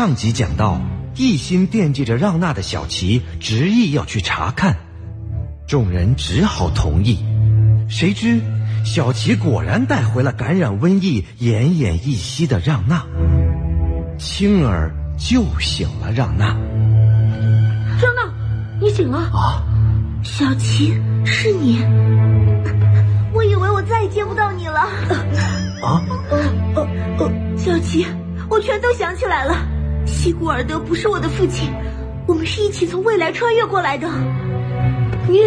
上集讲到，一心惦记着让娜的小琪执意要去查看，众人只好同意。谁知小琪果然带回了感染瘟疫、奄奄一息的让娜，青儿救醒了让娜。让娜，你醒了啊！小琪，是你？我以为我再也见不到你了。啊？小琪。我全都想起来了，西古尔德不是我的父亲，我们是一起从未来穿越过来的。你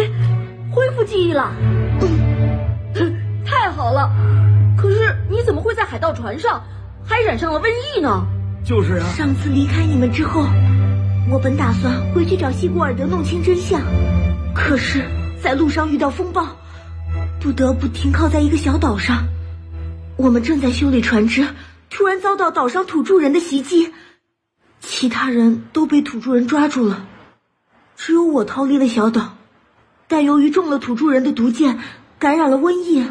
恢复记忆了，嗯太好了！可是你怎么会在海盗船上还染上了瘟疫呢？就是啊，上次离开你们之后，我本打算回去找西古尔德弄清真相，可是，在路上遇到风暴，不得不停靠在一个小岛上。我们正在修理船只。突然遭到岛上土著人的袭击，其他人都被土著人抓住了，只有我逃离了小岛。但由于中了土著人的毒箭，感染了瘟疫。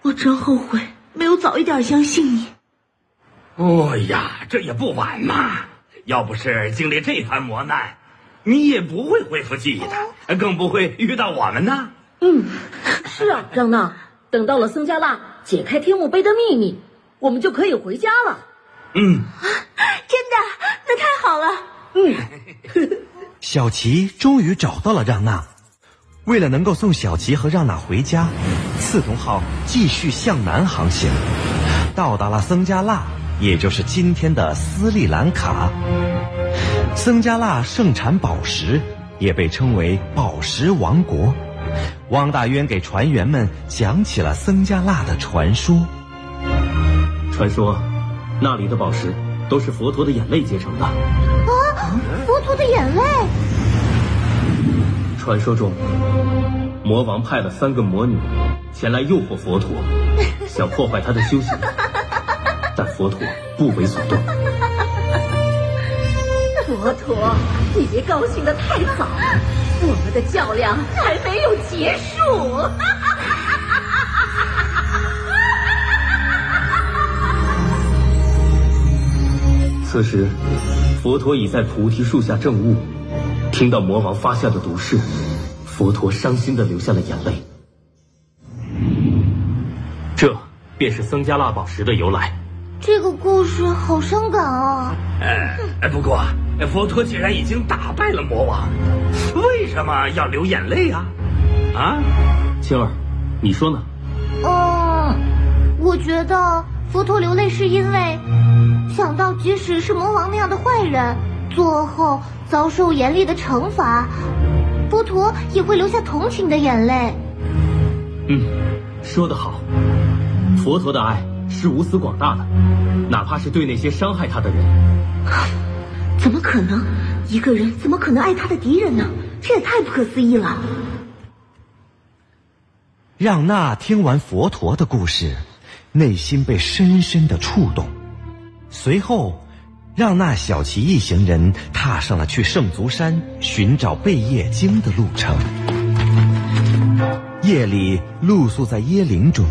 我真后悔没有早一点相信你。哦呀，这也不晚嘛！要不是经历这番磨难，你也不会恢复记忆的，更不会遇到我们呢。嗯，是啊，让娜，等到了僧加腊解开天幕碑的秘密。我们就可以回家了。嗯，真的，那太好了。嗯，小琪终于找到了让娜。为了能够送小琪和让娜回家，刺桐号继续向南航行，到达了僧加腊，也就是今天的斯里兰卡。僧加腊盛产宝石，也被称为宝石王国。汪大渊给船员们讲起了僧加腊的传说。传说，那里的宝石都是佛陀的眼泪结成的。啊，佛陀的眼泪！传说中，魔王派了三个魔女前来诱惑佛陀，想破坏他的修行，但佛陀不为所动。佛陀，你别高兴的太早，我们的较量还没有结束。此时，佛陀已在菩提树下证悟，听到魔王发下的毒誓，佛陀伤心的流下了眼泪。这便是僧伽腊宝石的由来。这个故事好伤感啊！哎，不过佛陀既然已经打败了魔王，为什么要流眼泪啊？啊，青儿，你说呢？嗯，我觉得佛陀流泪是因为。想到，即使是魔王那样的坏人，做后遭受严厉的惩罚，佛陀也会流下同情的眼泪。嗯，说得好，佛陀的爱是无私广大的，哪怕是对那些伤害他的人。怎么可能？一个人怎么可能爱他的敌人呢？这也太不可思议了。让娜听完佛陀的故事，内心被深深的触动。随后，让那小琪一行人踏上了去圣足山寻找贝叶经的路程。夜里露宿在椰林中，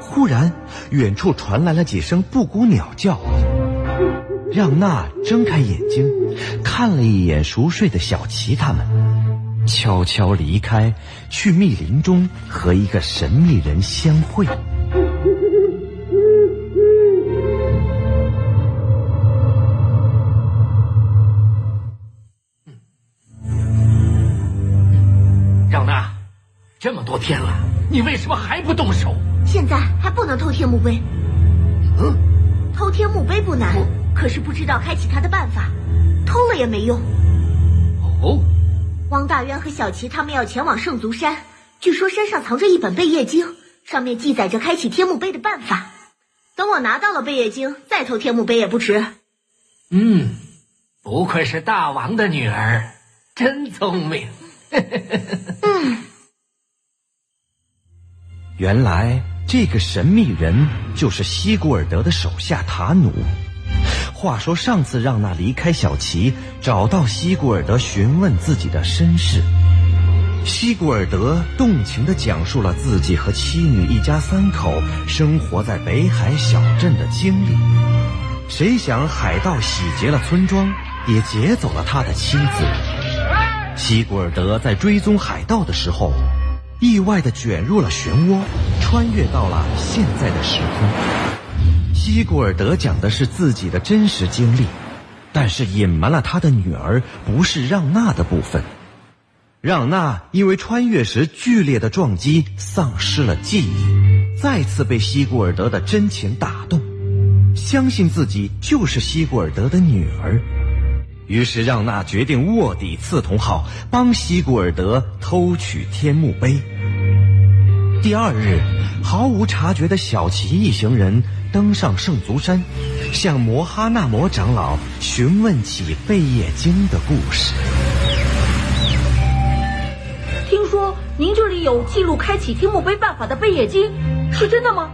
忽然远处传来了几声布谷鸟叫。让娜睁开眼睛，看了一眼熟睡的小琪他们，悄悄离开，去密林中和一个神秘人相会。多天了，你为什么还不动手？现在还不能偷天墓碑。嗯，偷天墓碑不难，可是不知道开启它的办法，偷了也没用。哦，汪大渊和小琪他们要前往圣足山，据说山上藏着一本贝叶经，上面记载着开启天墓碑的办法。等我拿到了贝叶经，再偷天墓碑也不迟。嗯，不愧是大王的女儿，真聪明。嗯。原来这个神秘人就是西古尔德的手下塔努。话说上次让那离开小琪，找到西古尔德询问自己的身世。西古尔德动情地讲述了自己和妻女一家三口生活在北海小镇的经历。谁想海盗洗劫了村庄，也劫走了他的妻子。西古尔德在追踪海盗的时候，意外的卷入了漩涡，穿越到了现在的时空。西古尔德讲的是自己的真实经历，但是隐瞒了他的女儿不是让娜的部分。让娜因为穿越时剧烈的撞击丧失了记忆，再次被西古尔德的真情打动，相信自己就是西古尔德的女儿。于是让娜决定卧底刺桐号，帮西古尔德偷取天墓碑。第二日，毫无察觉的小琪一行人登上圣足山，向摩哈纳摩长老询问起贝叶经的故事。听说您这里有记录开启天墓碑办法的贝叶经，是真的吗？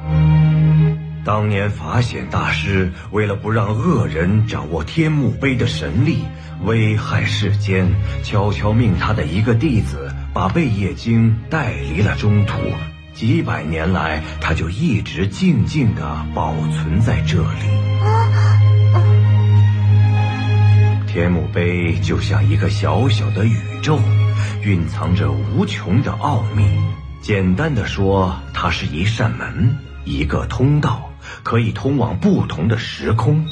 当年法显大师为了不让恶人掌握天目碑的神力，危害世间，悄悄命他的一个弟子把贝叶经带离了中土。几百年来，他就一直静静地保存在这里。天目碑就像一个小小的宇宙。蕴藏着无穷的奥秘。简单的说，它是一扇门，一个通道，可以通往不同的时空。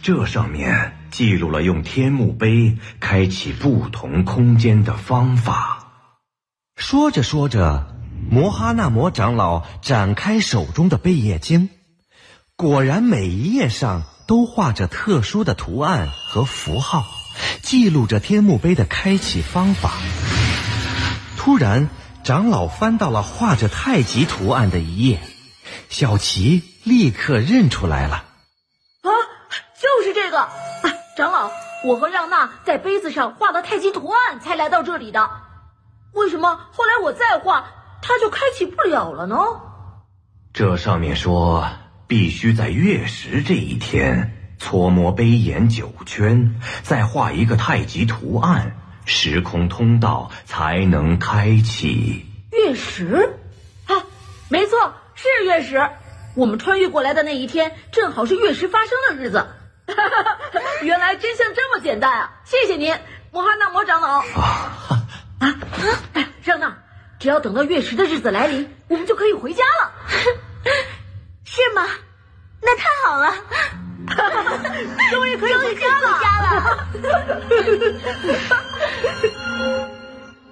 这上面记录了用天墓碑开启不同空间的方法。说着说着，摩哈那摩长老展开手中的贝叶经，果然每一页上都画着特殊的图案和符号，记录着天墓碑的开启方法。突然，长老翻到了画着太极图案的一页，小琪立刻认出来了。啊，就是这个！啊，长老，我和让娜在杯子上画了太极图案，才来到这里的。为什么后来我再画，它就开启不了了呢？这上面说，必须在月食这一天搓磨杯沿九圈，再画一个太极图案。时空通道才能开启。月食，啊，没错，是月食。我们穿越过来的那一天，正好是月食发生的日子。原来真相这么简单啊！谢谢您，摩哈纳摩长老。啊啊！哎，让娜，只要等到月食的日子来临，我们就可以回家了。是吗？那太好了。终于可以回家了！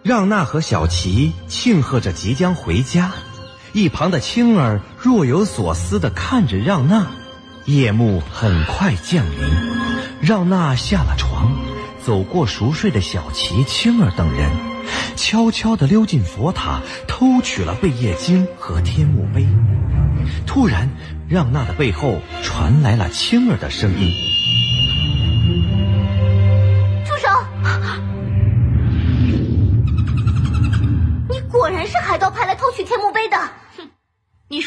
让娜和小琪庆贺着即将回家，一旁的青儿若有所思的看着让娜。夜幕很快降临，让娜下了床，走过熟睡的小琪、青儿等人，悄悄地溜进佛塔，偷取了贝叶经和天墓碑。突然。让娜的背后传来了青儿的声音：“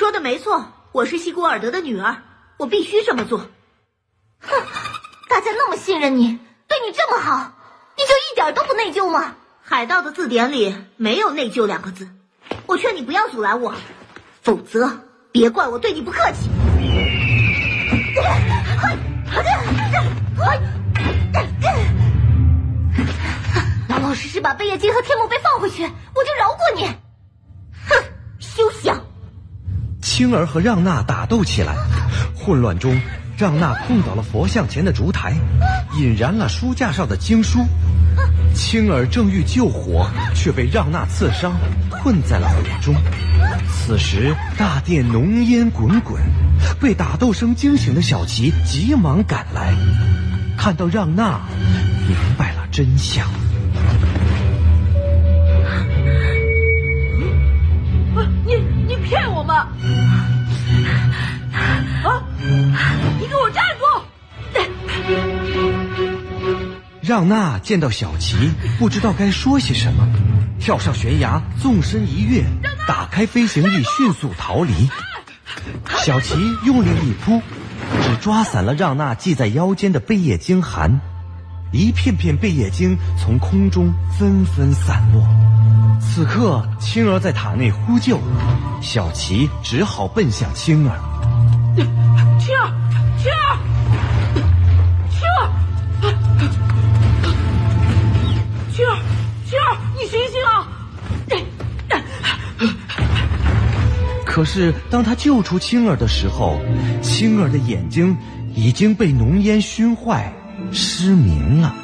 说的没错，我是西古尔德的女儿，我必须这么做。哼，大家那么信任你，对你这么好，你就一点都不内疚吗？海盗的字典里没有内疚两个字。我劝你不要阻拦我，否则。”别怪我对你不客气。老老实实把贝叶金和天墓碑放回去，我就饶过你。青儿和让娜打斗起来，混乱中，让娜碰倒了佛像前的烛台，引燃了书架上的经书。青儿正欲救火，却被让娜刺伤，困在了火中。此时大殿浓烟滚滚，被打斗声惊醒的小琪急忙赶来，看到让娜，明白了真相。让娜见到小琪，不知道该说些什么，跳上悬崖，纵身一跃，打开飞行翼，迅速逃离。小琪用力一扑，只抓散了让娜系在腰间的贝叶经函，一片片贝叶经从空中纷纷散落。此刻，青儿在塔内呼救，小琪只好奔向。青儿，青儿。可是当他救出青儿的时候，青儿的眼睛已经被浓烟熏坏，失明了。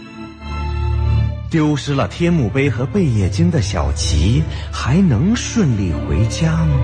丢失了天目杯和贝叶经的小琪，还能顺利回家吗？